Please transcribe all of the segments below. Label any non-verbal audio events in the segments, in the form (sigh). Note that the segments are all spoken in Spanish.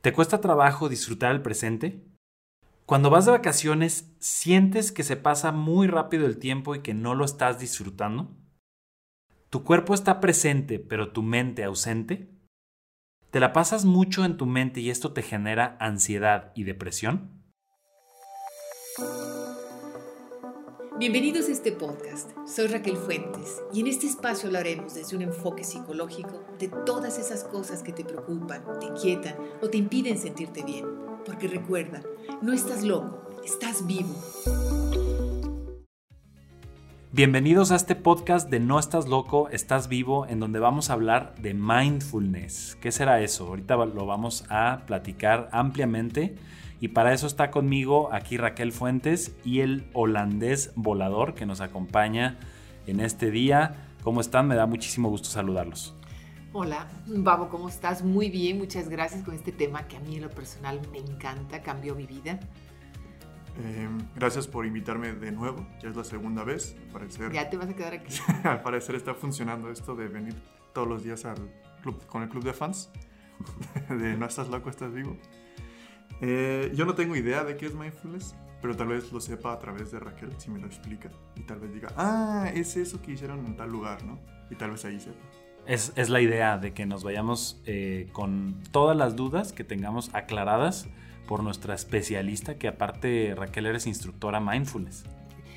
¿Te cuesta trabajo disfrutar el presente? Cuando vas de vacaciones, ¿sientes que se pasa muy rápido el tiempo y que no lo estás disfrutando? ¿Tu cuerpo está presente pero tu mente ausente? ¿Te la pasas mucho en tu mente y esto te genera ansiedad y depresión? Bienvenidos a este podcast. Soy Raquel Fuentes y en este espacio hablaremos desde un enfoque psicológico de todas esas cosas que te preocupan, te inquietan o te impiden sentirte bien. Porque recuerda, no estás loco, estás vivo. Bienvenidos a este podcast de No estás loco, estás vivo, en donde vamos a hablar de mindfulness. ¿Qué será eso? Ahorita lo vamos a platicar ampliamente. Y para eso está conmigo aquí Raquel Fuentes y el holandés volador que nos acompaña en este día. ¿Cómo están? Me da muchísimo gusto saludarlos. Hola, Babo, ¿cómo estás? Muy bien, muchas gracias con este tema que a mí en lo personal me encanta, cambió mi vida. Eh, gracias por invitarme de nuevo, ya es la segunda vez, al parecer. Ya te vas a quedar aquí. (laughs) al parecer está funcionando esto de venir todos los días al club, con el club de fans, (laughs) de no estás loco, estás vivo. Eh, yo no tengo idea de qué es mindfulness, pero tal vez lo sepa a través de Raquel, si me lo explica. Y tal vez diga, ah, es eso que hicieron en tal lugar, ¿no? Y tal vez ahí sepa. Es, es la idea de que nos vayamos eh, con todas las dudas que tengamos aclaradas por nuestra especialista, que aparte Raquel eres instructora mindfulness.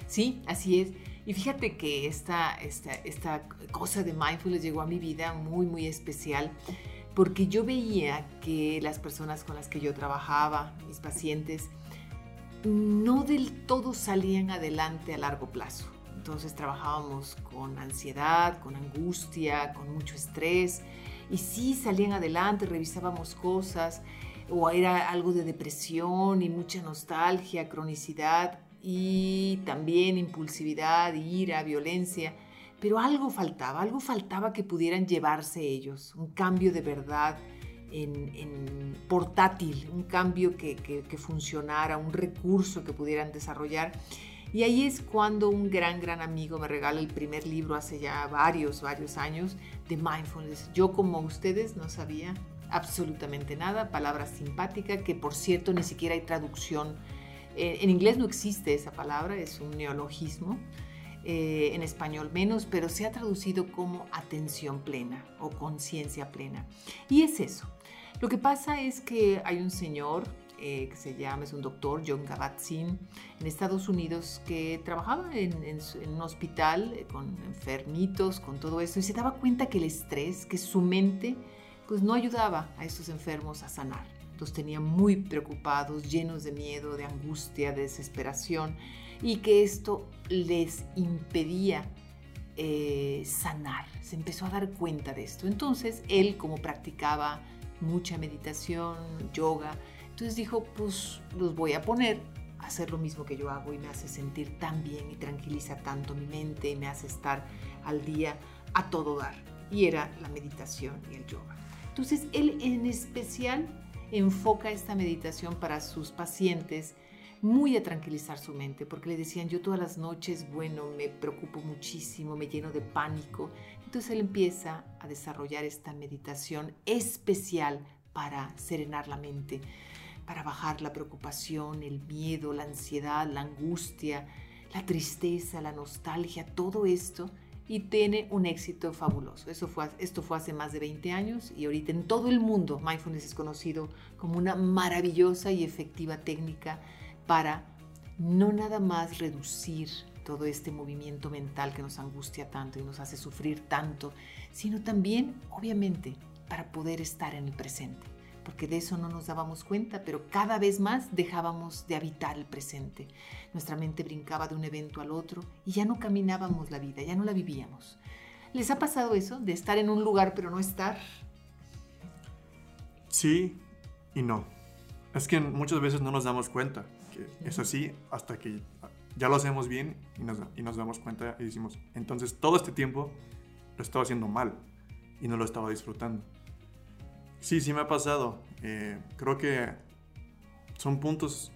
Sí, así es. Y fíjate que esta, esta, esta cosa de mindfulness llegó a mi vida muy, muy especial porque yo veía que las personas con las que yo trabajaba, mis pacientes, no del todo salían adelante a largo plazo. Entonces trabajábamos con ansiedad, con angustia, con mucho estrés y sí salían adelante, revisábamos cosas o era algo de depresión y mucha nostalgia, cronicidad y también impulsividad, ira, violencia pero algo faltaba, algo faltaba que pudieran llevarse ellos, un cambio de verdad en, portátil, un cambio que, que, funcionara, un recurso que pudieran desarrollar. Y ahí es cuando un gran, gran amigo me regala el primer libro hace ya varios, varios años de mindfulness. Yo como ustedes no sabía absolutamente nada, palabra simpática, que por cierto ni siquiera hay traducción. Eh, en inglés no existe esa palabra, es un neologismo. Eh, en español menos, pero se ha traducido como atención plena o conciencia plena. Y es eso. Lo que pasa es que hay un señor eh, que se llama, es un doctor, John Kabat-Zinn, en Estados Unidos, que trabajaba en, un hospital eh, con enfermitos, con todo eso, y se daba cuenta que el estrés, que su mente, pues no ayudaba a estos enfermos a sanar. Los tenía muy preocupados, llenos de miedo, de angustia, de desesperación y que esto les impedía eh, sanar. Se empezó a dar cuenta de esto. Entonces él, como practicaba mucha meditación, yoga, entonces dijo, pues los voy a poner a hacer lo mismo que yo hago y me hace sentir tan bien y tranquiliza tanto mi mente y me hace estar al día a todo dar. Y era la meditación y el yoga. Entonces él en especial enfoca esta meditación para sus pacientes muy a tranquilizar su mente, porque le decían, yo todas las noches, bueno, me preocupo muchísimo, me lleno de pánico. Entonces él empieza a desarrollar esta meditación especial para serenar la mente, para bajar la preocupación, el miedo, la ansiedad, la angustia, la tristeza, la nostalgia, todo esto y tiene un éxito fabuloso. Eso fue, esto fue hace más de 20 años y ahorita en todo el mundo mindfulness es conocido como una maravillosa y efectiva técnica para no nada más reducir todo este movimiento mental que nos angustia tanto y nos hace sufrir tanto, sino también, obviamente, para poder estar en el presente. Porque de eso no nos dábamos cuenta, pero cada vez más dejábamos de habitar el presente. Nuestra mente brincaba de un evento al otro y ya no caminábamos la vida, ya no la vivíamos. ¿Les ha pasado eso, de estar en un lugar pero no estar? Sí y no. Es que muchas veces no nos damos cuenta es así hasta que ya lo hacemos bien y nos, y nos damos cuenta y decimos, entonces todo este tiempo lo estaba haciendo mal y no lo estaba disfrutando. Sí, sí me ha pasado. Eh, creo que son puntos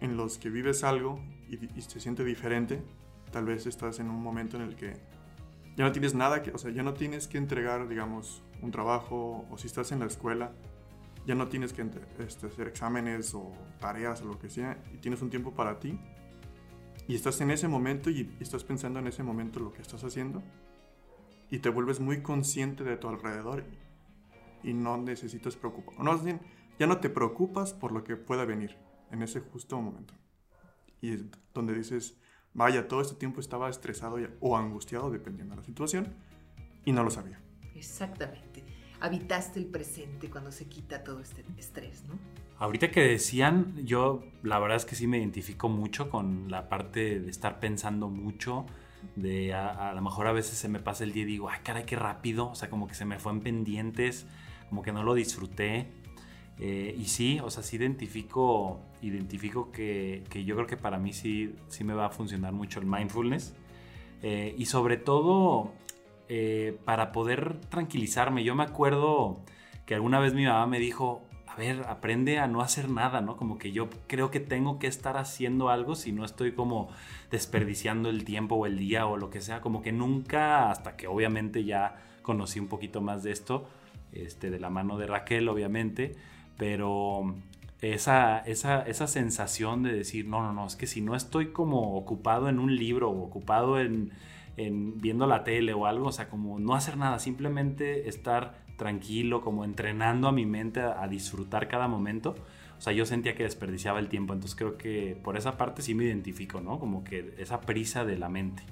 en los que vives algo y, y, se siente diferente. Tal vez estás en un momento en el que ya no tienes nada que, o sea, ya no tienes que entregar, digamos, un trabajo o si estás en la escuela ya no tienes que este, hacer exámenes o tareas o lo que sea, y tienes un tiempo para ti, y estás en ese momento y estás pensando en ese momento lo que estás haciendo, y te vuelves muy consciente de tu alrededor y no necesitas preocupar. No, ya no te preocupas por lo que pueda venir en ese justo momento. Y es donde dices, vaya, todo este tiempo estaba estresado o angustiado, dependiendo de la situación, y no lo sabía. Exactamente. Habitaste el presente cuando se quita todo este estrés, ¿no? Ahorita que decían, yo la verdad es que sí me identifico mucho con la parte de estar pensando mucho, de a, lo mejor a veces se me pasa el día y digo, ay, caray, qué rápido, o sea, como que se me fue en pendientes, como que no lo disfruté. Eh, y sí, o sea, sí identifico, identifico que, que, yo creo que para mí sí, sí me va a funcionar mucho el mindfulness. Eh, y sobre todo eh, para poder tranquilizarme. Yo me acuerdo que alguna vez mi mamá me dijo, a ver, aprende a no hacer nada, ¿no? Como que yo creo que tengo que estar haciendo algo si no estoy como desperdiciando el tiempo o el día o lo que sea. Como que nunca, hasta que obviamente ya conocí un poquito más de esto, este, de la mano de Raquel, obviamente pero esa, esa, esa, sensación de decir, no, no, no, es que si no estoy como ocupado en un libro o ocupado en, en, viendo la tele o algo, o sea, como no hacer nada, simplemente estar tranquilo, como entrenando a mi mente a, disfrutar cada momento. O sea, yo sentía que desperdiciaba el tiempo, entonces creo que por esa parte sí me identifico, ¿no? Como que esa prisa de la mente.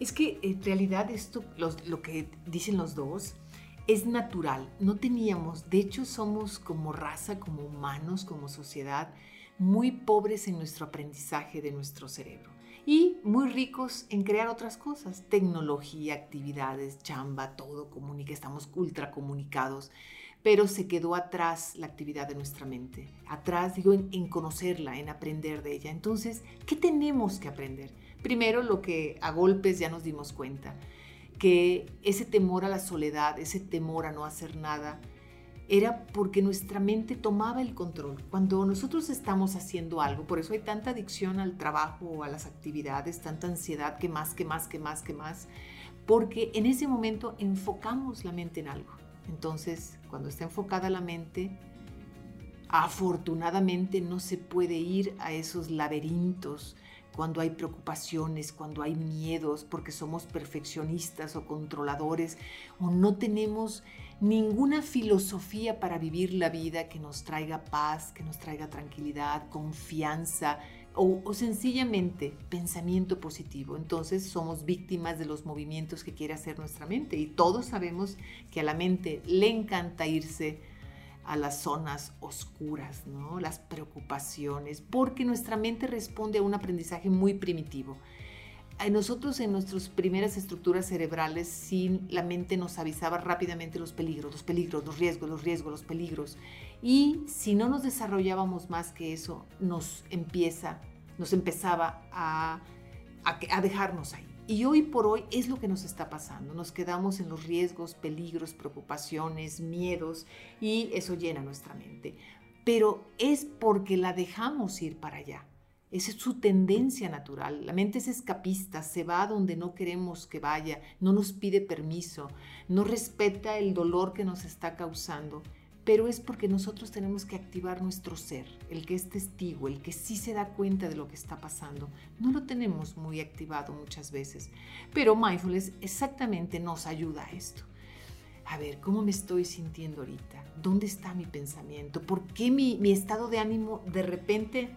Es que en realidad esto, lo que dicen los dos, es natural, no teníamos, de hecho somos como raza, como humanos, como sociedad, muy pobres en nuestro aprendizaje de nuestro cerebro y muy ricos en crear otras cosas, tecnología, actividades, chamba, todo, comunica, estamos ultra comunicados, pero se quedó atrás la actividad de nuestra mente, atrás digo en, en conocerla, en aprender de ella. Entonces, ¿qué tenemos que aprender? Primero lo que a golpes ya nos dimos cuenta, que ese temor a la soledad, ese temor a no hacer nada, era porque nuestra mente tomaba el control. Cuando nosotros estamos haciendo algo, por eso hay tanta adicción al trabajo o a las actividades, tanta ansiedad que más, que más, que más, que más, porque en ese momento enfocamos la mente en algo. Entonces, cuando está enfocada la mente, afortunadamente no se puede ir a esos laberintos cuando hay preocupaciones, cuando hay miedos, porque somos perfeccionistas o controladores, o no tenemos ninguna filosofía para vivir la vida que nos traiga paz, que nos traiga tranquilidad, confianza o, sencillamente pensamiento positivo. Entonces somos víctimas de los movimientos que quiere hacer nuestra mente y todos sabemos que a la mente le encanta irse a las zonas oscuras, ¿no? las preocupaciones, porque nuestra mente responde a un aprendizaje muy primitivo. Nosotros en nuestras primeras estructuras cerebrales, sin la mente nos avisaba rápidamente los peligros, los peligros, los riesgos, los riesgos, los peligros. Y si no nos desarrollábamos más que eso, nos empieza, nos empezaba a dejarnos ahí. Y hoy por hoy es lo que nos está pasando. Nos quedamos en los riesgos, peligros, preocupaciones, miedos y eso llena nuestra mente. Pero es porque la dejamos ir para allá. Esa es su tendencia natural. La mente es escapista, se va donde no queremos que vaya, no nos pide permiso, no respeta el dolor que nos está causando pero es porque nosotros tenemos que activar nuestro ser, el que es testigo, el que sí se da cuenta de lo que está pasando. No lo tenemos muy activado muchas veces, pero mindfulness exactamente nos ayuda a esto. A ver, ¿cómo me estoy sintiendo ahorita? ¿Dónde está mi pensamiento? ¿Por qué mi, estado de ánimo de repente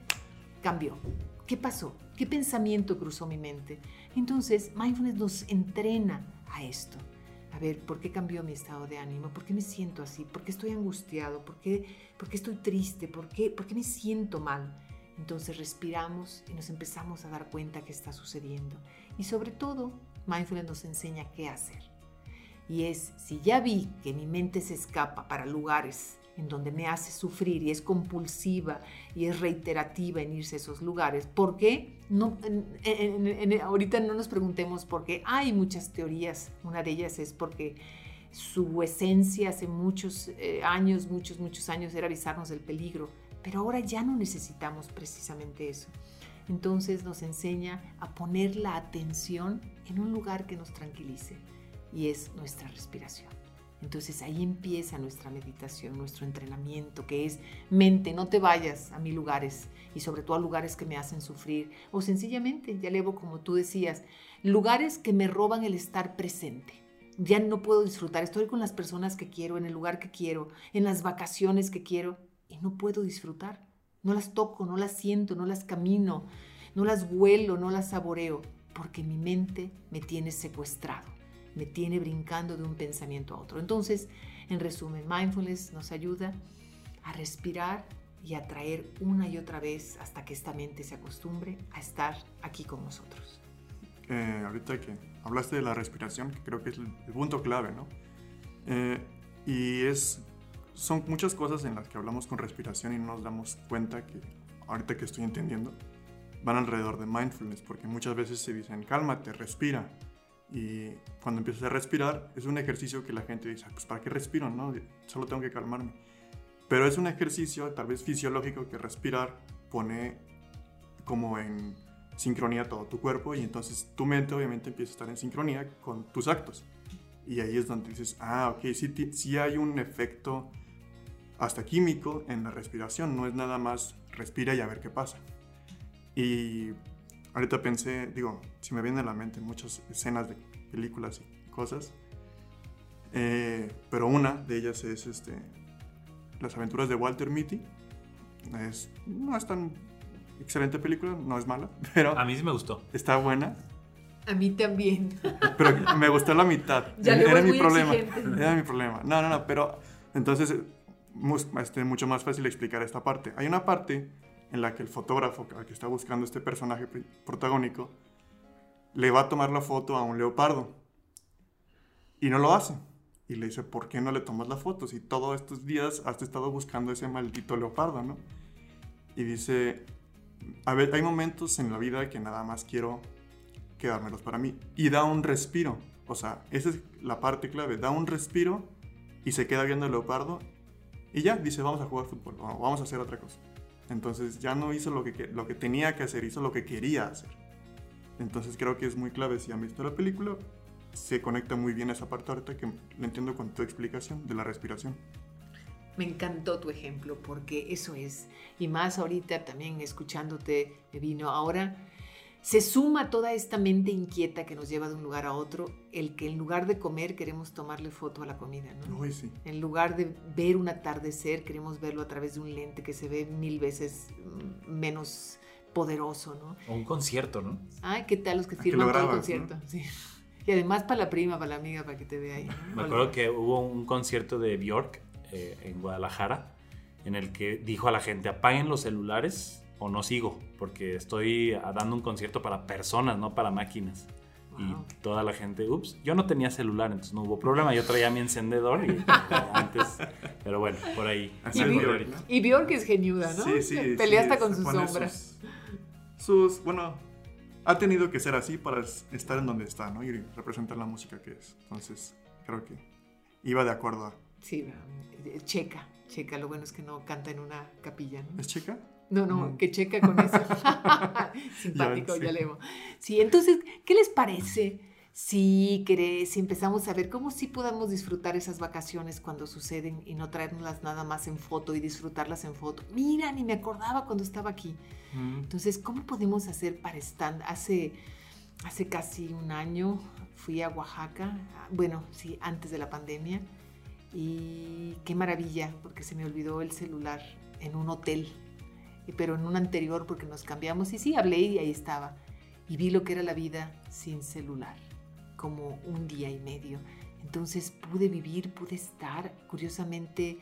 cambió? ¿Qué pasó? ¿Qué pensamiento cruzó mi mente? Entonces, mindfulness nos entrena a esto a ver, ¿por qué cambió mi estado de ánimo? ¿Por qué me siento así? ¿Por qué estoy angustiado? ¿Por qué, por qué estoy triste? ¿Por qué, ¿Por qué me siento mal? Entonces respiramos y nos empezamos a dar cuenta que está sucediendo. Y sobre todo, Mindfulness nos enseña qué hacer. Y es, si ya vi que mi mente se escapa para lugares en donde me hace sufrir y es compulsiva y es reiterativa en irse a esos lugares. ¿Por qué? No, ahorita no nos preguntemos por qué. Hay muchas teorías. Una de ellas es porque su esencia hace muchos eh, años, muchos, muchos años era avisarnos del peligro. Pero ahora ya no necesitamos precisamente eso. Entonces nos enseña a poner la atención en un lugar que nos tranquilice y es nuestra respiración. Entonces ahí empieza nuestra meditación, nuestro entrenamiento, que es mente, no te vayas a mil lugares y sobre todo a lugares que me hacen sufrir o sencillamente, ya levo como tú decías, lugares que me roban el estar presente. Ya no puedo disfrutar, estoy con las personas que quiero, en el lugar que quiero, en las vacaciones que quiero y no puedo disfrutar. No las toco, no las siento, no las camino, no las huelo, no las saboreo, porque mi mente me tiene secuestrado me tiene brincando de un pensamiento a otro. Entonces, en resumen, mindfulness nos ayuda a respirar y a traer una y otra vez hasta que esta mente se acostumbre a estar aquí con nosotros. Eh, ahorita que hablaste de la respiración, que creo que es el, punto clave, ¿no? Eh, y es, son muchas cosas en las que hablamos con respiración y no nos damos cuenta que ahorita que estoy entendiendo, van alrededor de mindfulness, porque muchas veces se dicen, cálmate, respira, y cuando empiezas a respirar, es un ejercicio que la gente dice, pues ¿para qué respiro? No? Solo tengo que calmarme. Pero es un ejercicio tal vez fisiológico que respirar pone como en sincronía todo tu cuerpo y entonces tu mente obviamente empieza a estar en sincronía con tus actos. Y ahí es donde dices, ah, ok, sí, sí hay un efecto hasta químico en la respiración, no es nada más respira y a ver qué pasa. Y ahorita pensé, digo, si me viene a la mente muchas escenas de películas y cosas, eh, pero una de ellas es este, Las aventuras de Walter Mitty. Es, no es tan excelente película, no es mala, (laughs) pero... A mí sí me gustó. Está buena. A mí también. Pero me gustó la mitad. (laughs) Ya era mi problema. Era mi problema. No, no, no, pero entonces es este, mucho más fácil explicar esta parte. Hay una parte en la que el fotógrafo que está buscando este personaje protagónico le va a tomar la foto a un leopardo y no lo hace. Y le dice, ¿por qué no le tomas la foto si todos estos días has estado buscando ese maldito leopardo, no? Y dice, a ver, hay momentos en la vida que nada más quiero quedármelos para mí. Y da un respiro. O sea, esa es la parte clave. Da un respiro y se queda viendo el leopardo. Y ya, dice, vamos a jugar fútbol, vamos a hacer otra cosa. Entonces ya no hizo lo que, lo que tenía que hacer, hizo lo que quería hacer. Entonces creo que es muy clave, si han visto la película, se conecta muy bien esa parte ahorita que lo entiendo con tu explicación de la respiración. Me encantó tu ejemplo porque eso es, y más ahorita también escuchándote, vino ahora se suma toda esta mente inquieta que nos lleva de un lugar a otro, el que en lugar de comer queremos tomarle foto a la comida, ¿no? sí. En lugar de ver un atardecer, queremos verlo a través de un lente que se ve mil veces mm, menos poderoso, ¿no? O un concierto, ¿no? Ay, ¿qué tal los que firman todo el concierto? Sí. Y además para la prima, para la amiga, para que te vea ahí. Me acuerdo que hubo un concierto de Bjork eh, en Guadalajara en el que dijo a la gente, apaguen los celulares o no sigo, porque estoy dando un concierto para personas, no para máquinas. Y toda la gente, ups, yo no tenía celular, entonces no hubo problema. Yo traía mi encendedor y (laughs) antes, pero bueno, por ahí. y, Bjork, es geniuda, ¿no? Sí, sí. Pelea hasta con sus sombras. Sus, bueno, ha tenido que ser así para estar en donde está, ¿no? Y representar la música que es. Entonces, creo que iba de acuerdo a... Sí, checa, checa. Lo bueno es que no canta en una capilla, ¿no? ¿Es checa? No, no, que checa con eso. (laughs) Simpático, ya, leemos. Sí, entonces, ¿qué les parece si, si empezamos a ver cómo sí podamos disfrutar esas vacaciones cuando suceden y no traernoslas nada más en foto y disfrutarlas en foto? Mira, ni me acordaba cuando estaba aquí. Entonces, ¿cómo podemos hacer para estar? Hace, hace casi un año fui a Oaxaca, bueno, sí, antes de la pandemia, y qué maravilla, porque se me olvidó el celular en un hotel pero en un anterior porque nos cambiamos y sí, hablé y ahí estaba. Y vi lo que era la vida sin celular, como un día y medio. Entonces pude vivir, pude estar, curiosamente,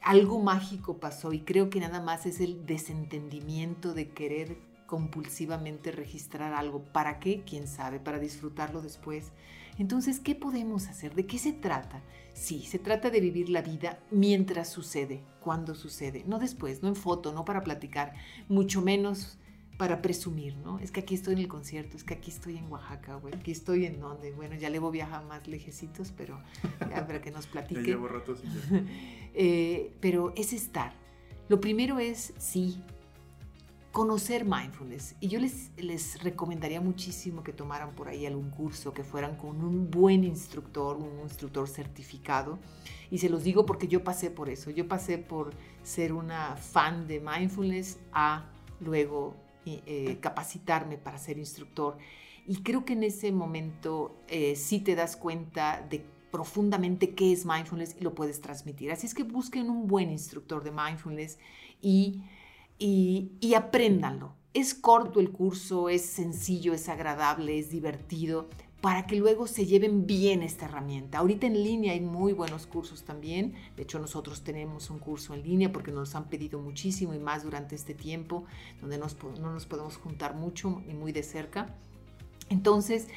algo mágico pasó y creo que nada más es el desentendimiento de querer compulsivamente registrar algo. ¿Para qué? ¿Quién sabe? Para disfrutarlo después. Entonces, ¿qué podemos hacer? ¿De qué se trata? Sí, se trata de vivir la vida mientras sucede, cuando sucede, no después, no en foto, no para platicar, mucho menos para presumir, ¿no? Es que aquí estoy en el concierto, es que aquí estoy en Oaxaca, güey, aquí estoy en donde, bueno, ya Levo viaja más lejecitos, pero ya para que nos (laughs) platique. llevo ratos (laughs) eh, pero es estar. Lo primero es, sí, conocer mindfulness. Y yo les, les recomendaría muchísimo que tomaran por ahí algún curso, que fueran con un buen instructor, un instructor certificado. Y se los digo porque yo pasé por eso. Yo pasé por ser una fan de mindfulness a luego eh, capacitarme para ser instructor. Y creo que en ese momento eh, sí te das cuenta de profundamente qué es mindfulness y lo puedes transmitir. Así es que busquen un buen instructor de mindfulness y y, apréndanlo. Es corto el curso, es sencillo, es agradable, es divertido, para que luego se lleven bien esta herramienta. Ahorita en línea hay muy buenos cursos también. De hecho, nosotros tenemos un curso en línea porque nos han pedido muchísimo y más durante este tiempo, donde no nos podemos juntar mucho y muy de cerca. Entonces,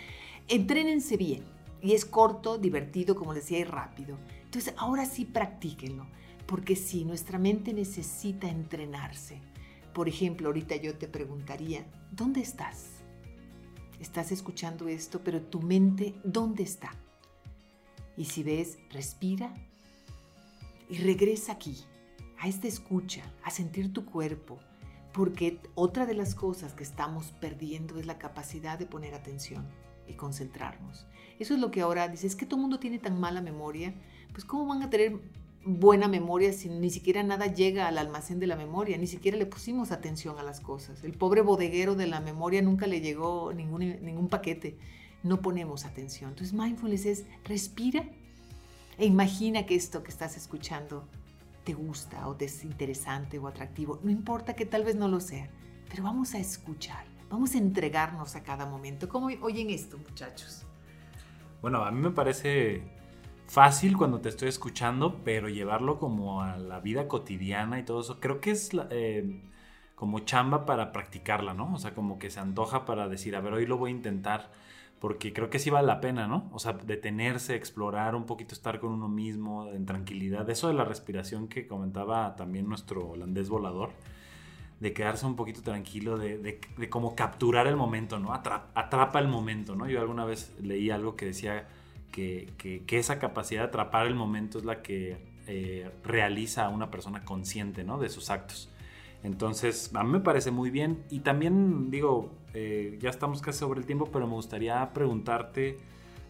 entrénense bien. Y es corto, divertido, como decía, y rápido. Entonces, ahora sí practíquenlo. Porque sí, nuestra mente necesita entrenarse por ejemplo, ahorita yo te preguntaría, ¿dónde estás? Estás escuchando esto, pero tu mente, ¿dónde está? Y si ves, respira y regresa aquí, a esta escucha, a sentir tu cuerpo, porque otra de las cosas que estamos perdiendo es la capacidad de poner atención y concentrarnos. Eso es lo que ahora dices, es que todo el mundo tiene tan mala memoria, pues ¿cómo van a tener buena memoria si ni siquiera nada llega al almacén de la memoria, ni siquiera le pusimos atención a las cosas. El pobre bodeguero de la memoria nunca le llegó ningún, ningún paquete, no ponemos atención. Entonces mindfulness es respira e imagina que esto que estás escuchando te gusta o te es interesante o atractivo. No importa que tal vez no lo sea, pero vamos a escuchar, vamos a entregarnos a cada momento. ¿Cómo oyen esto, muchachos? Bueno, a mí me parece fácil cuando te estoy escuchando, pero llevarlo como a la vida cotidiana y todo eso, creo que es eh, como chamba para practicarla, ¿no? O sea, como que se antoja para decir, a ver, hoy lo voy a intentar, porque creo que sí vale la pena, ¿no? O sea, detenerse, explorar un poquito, estar con uno mismo, en tranquilidad. Eso de la respiración que comentaba también nuestro holandés volador, de quedarse un poquito tranquilo, de, de, como capturar el momento, ¿no? atrapa el momento, ¿no? Yo alguna vez leí algo que decía que, esa capacidad de atrapar el momento es la que eh, realiza a una persona consciente ¿no? de sus actos. Entonces, a mí me parece muy bien. Y también digo, eh, ya estamos casi sobre el tiempo, pero me gustaría preguntarte,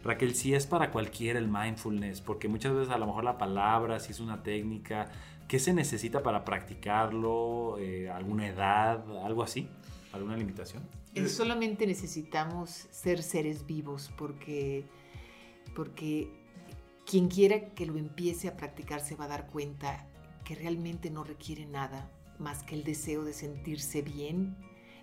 Raquel, si es para cualquiera el mindfulness, porque muchas veces a lo mejor la palabra, si es una técnica, ¿qué se necesita para practicarlo? Eh, ¿Alguna edad? ¿Algo así? ¿Alguna limitación? Solamente necesitamos ser seres vivos, porque porque quien quiera que lo empiece a practicar se va a dar cuenta que realmente no requiere nada más que el deseo de sentirse bien,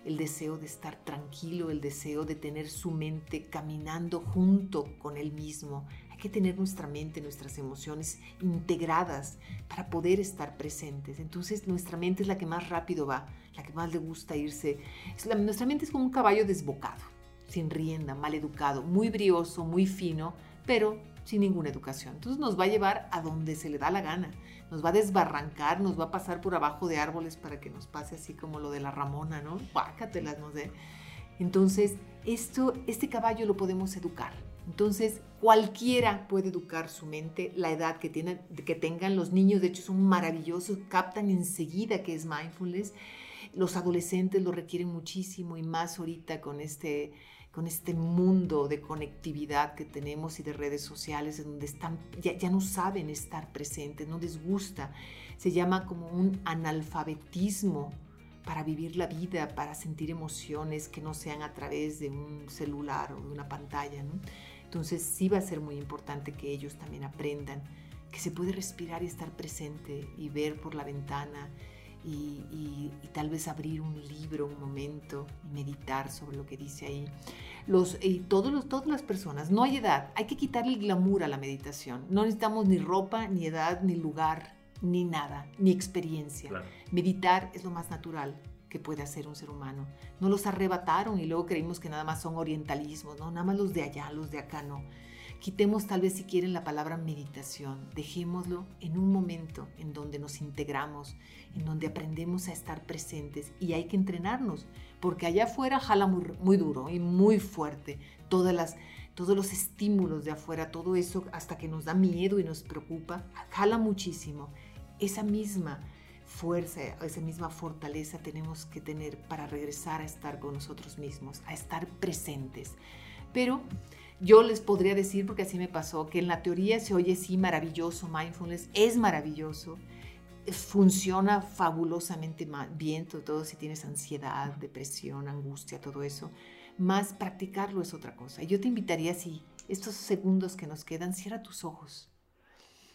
el deseo de estar tranquilo, el deseo de tener su mente caminando junto con él mismo. Hay que tener nuestra mente, nuestras emociones integradas para poder estar presentes. Entonces nuestra mente es la que más rápido va, la que más le gusta irse. Nuestra mente es como un caballo desbocado, sin rienda, mal educado, muy brioso, muy fino, pero sin ninguna educación. Entonces nos va a llevar a donde se le da la gana, nos va a desbarrancar, nos va a pasar por abajo de árboles para que nos pase así como lo de la Ramona, ¿no? Bácatelas, no sé. Entonces, esto, este caballo lo podemos educar. Entonces, cualquiera puede educar su mente, la edad que, tienen, que tengan. Los niños, de hecho, son maravillosos, captan enseguida que es mindfulness. Los adolescentes lo requieren muchísimo y más ahorita con este con este mundo de conectividad que tenemos y de redes sociales, en donde están, ya, ya, no saben estar presentes, no les gusta. Se llama como un analfabetismo para vivir la vida, para sentir emociones que no sean a través de un celular o de una pantalla. Entonces sí va a ser muy importante que ellos también aprendan que se puede respirar y estar presente y ver por la ventana y, tal vez abrir un libro un momento y meditar sobre lo que dice ahí. Los, y todos los, todas las personas, no hay edad, hay que quitarle el glamour a la meditación. No necesitamos ni ropa, ni edad, ni lugar, ni nada, ni experiencia. Meditar es lo más natural que puede hacer un ser humano. No los arrebataron y luego creímos que nada más son orientalismos, no, nada más los de allá, los de acá no. Quitemos tal vez si quieren la palabra meditación, dejémoslo en un momento en donde nos integramos, en donde aprendemos a estar presentes y hay que entrenarnos, porque allá afuera jala muy, duro y muy fuerte todas las, todos los estímulos de afuera, todo eso hasta que nos da miedo y nos preocupa, jala muchísimo. Esa misma fuerza, esa misma fortaleza tenemos que tener para regresar a estar con nosotros mismos, a estar presentes. Pero yo les podría decir, porque así me pasó, que en la teoría se oye sí maravilloso, mindfulness es maravilloso, funciona fabulosamente bien, todo, todo si tienes ansiedad, depresión, angustia, todo eso, más practicarlo es otra cosa. Yo te invitaría, si estos segundos que nos quedan, cierra tus ojos,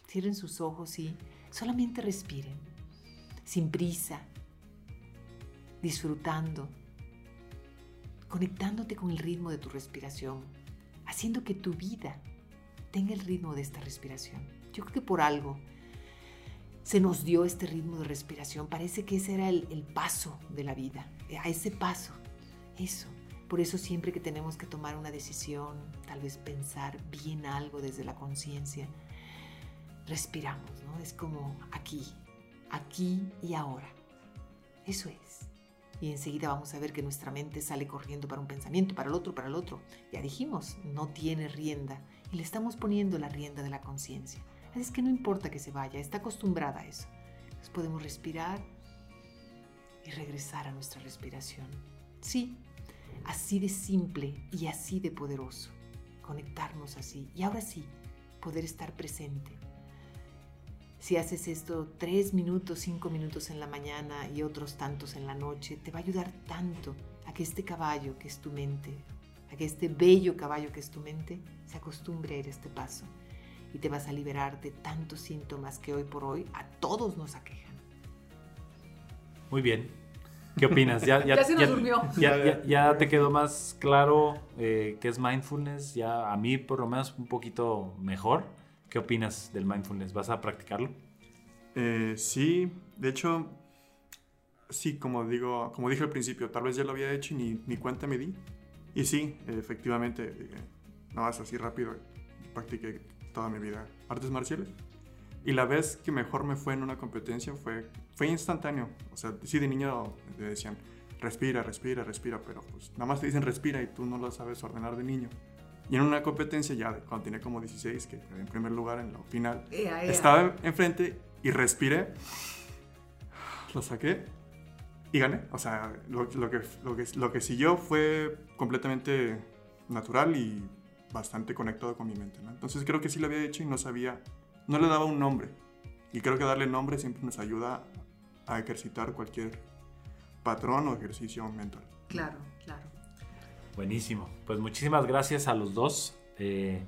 cierren sus ojos y solamente respiren, sin prisa, disfrutando, conectándote con el ritmo de tu respiración, haciendo que tu vida tenga el ritmo de esta respiración. Yo creo que por algo se nos dio este ritmo de respiración. Parece que ese era el, paso de la vida, a ese paso, eso. Por eso siempre que tenemos que tomar una decisión, tal vez pensar bien algo desde la conciencia, respiramos, ¿no? Es como aquí, aquí y ahora. Eso es. Y enseguida vamos a ver que nuestra mente sale corriendo para un pensamiento, para el otro, para el otro. Ya dijimos, no tiene rienda. Y le estamos poniendo la rienda de la conciencia. Es que no importa que se vaya, está acostumbrada a eso. Entonces podemos respirar y regresar a nuestra respiración. Sí, así de simple y así de poderoso. Conectarnos así. Y ahora sí, poder estar presente. Si haces esto tres minutos, cinco minutos en la mañana y otros tantos en la noche, te va a ayudar tanto a que este caballo que es tu mente, a que este bello caballo que es tu mente, se acostumbre a ir a este paso y te vas a liberar de tantos síntomas que hoy por hoy a todos nos aquejan. Muy bien. ¿Qué opinas? Ya, (laughs) ya, se nos durmió. (laughs) Ya, te quedó más claro eh, qué es mindfulness. Ya a mí por lo menos un poquito mejor. ¿Qué opinas del mindfulness? ¿Vas a practicarlo? Eh, sí, de hecho, sí, como digo, como dije al principio, tal vez ya lo había hecho y ni, ni cuenta me di. Y sí, efectivamente, no vas así rápido, practiqué toda mi vida artes marciales. Y la vez que mejor me fue en una competencia fue, fue instantáneo. O sea, sí de niño te decían, respira, respira, respira, pero pues nada más te dicen respira y tú no lo sabes ordenar de niño. Y en una competencia ya cuando tenía como 16, que en primer lugar en la final, estaba enfrente y respiré, lo saqué y gané. O sea, lo, lo, que, lo, que, lo que siguió fue completamente natural y bastante conectado con mi mente. ¿no? Entonces creo que sí lo había hecho y no sabía, no le daba un nombre. Y creo que darle nombre siempre nos ayuda a ejercitar cualquier patrón o ejercicio mental. Claro, claro. Buenísimo. Pues muchísimas gracias a los dos eh,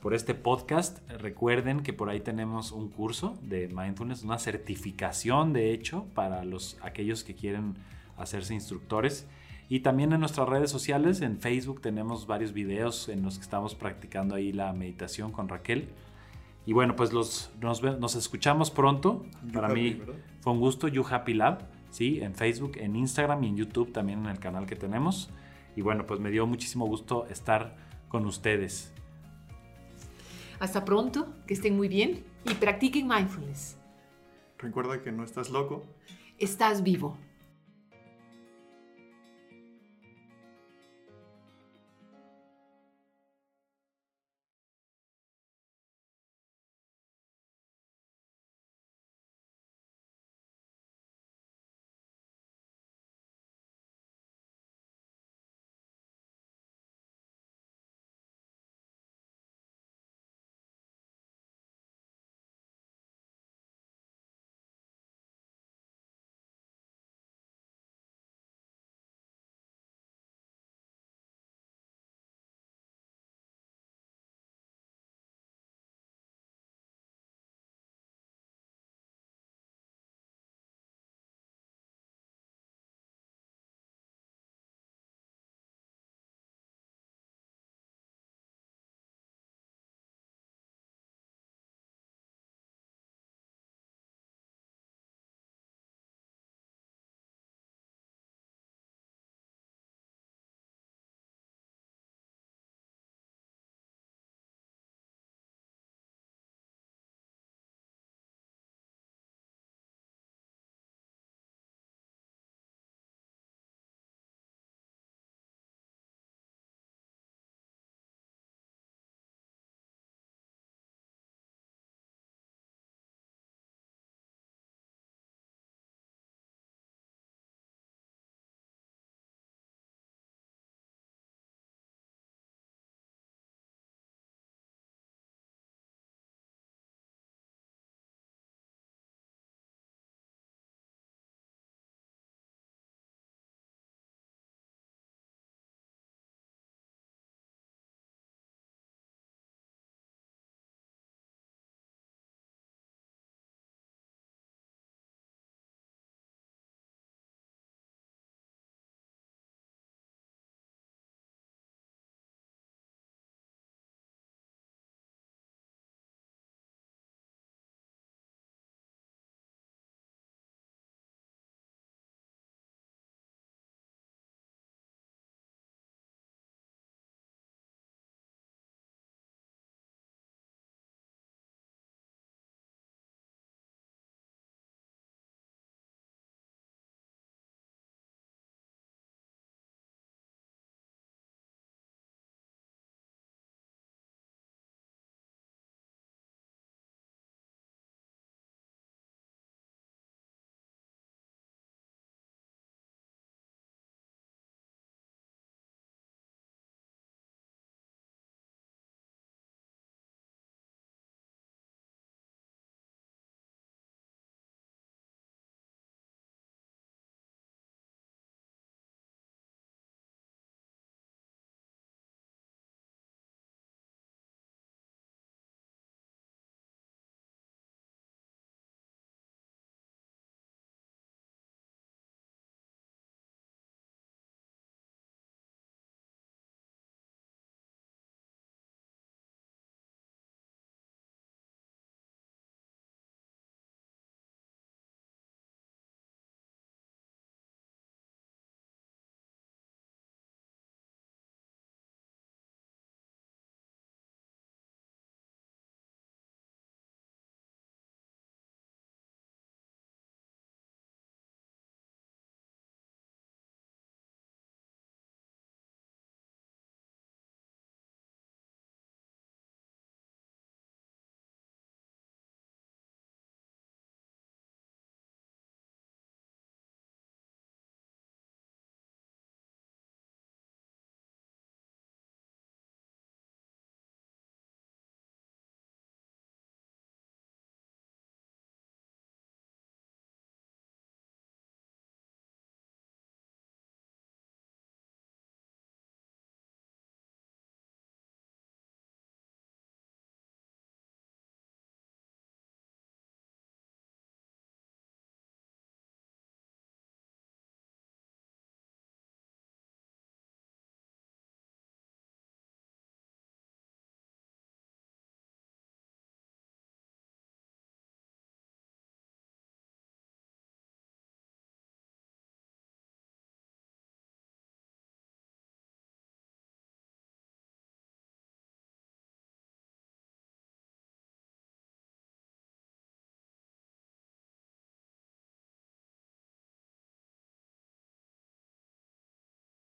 por este podcast. Recuerden que por ahí tenemos un curso de mindfulness, una certificación de hecho para los, aquellos que quieren hacerse instructores. Y también en nuestras redes sociales, en Facebook tenemos varios videos en los que estamos practicando ahí la meditación con Raquel. Y bueno, pues los, nos, escuchamos pronto. Para mí fue un gusto, You Happy Lab, ¿sí? En Facebook, en Instagram y en YouTube también en el canal que tenemos. Y bueno, pues me dio muchísimo gusto estar con ustedes. Hasta pronto, que estén muy bien y practiquen mindfulness. Recuerda que no estás loco. Estás vivo.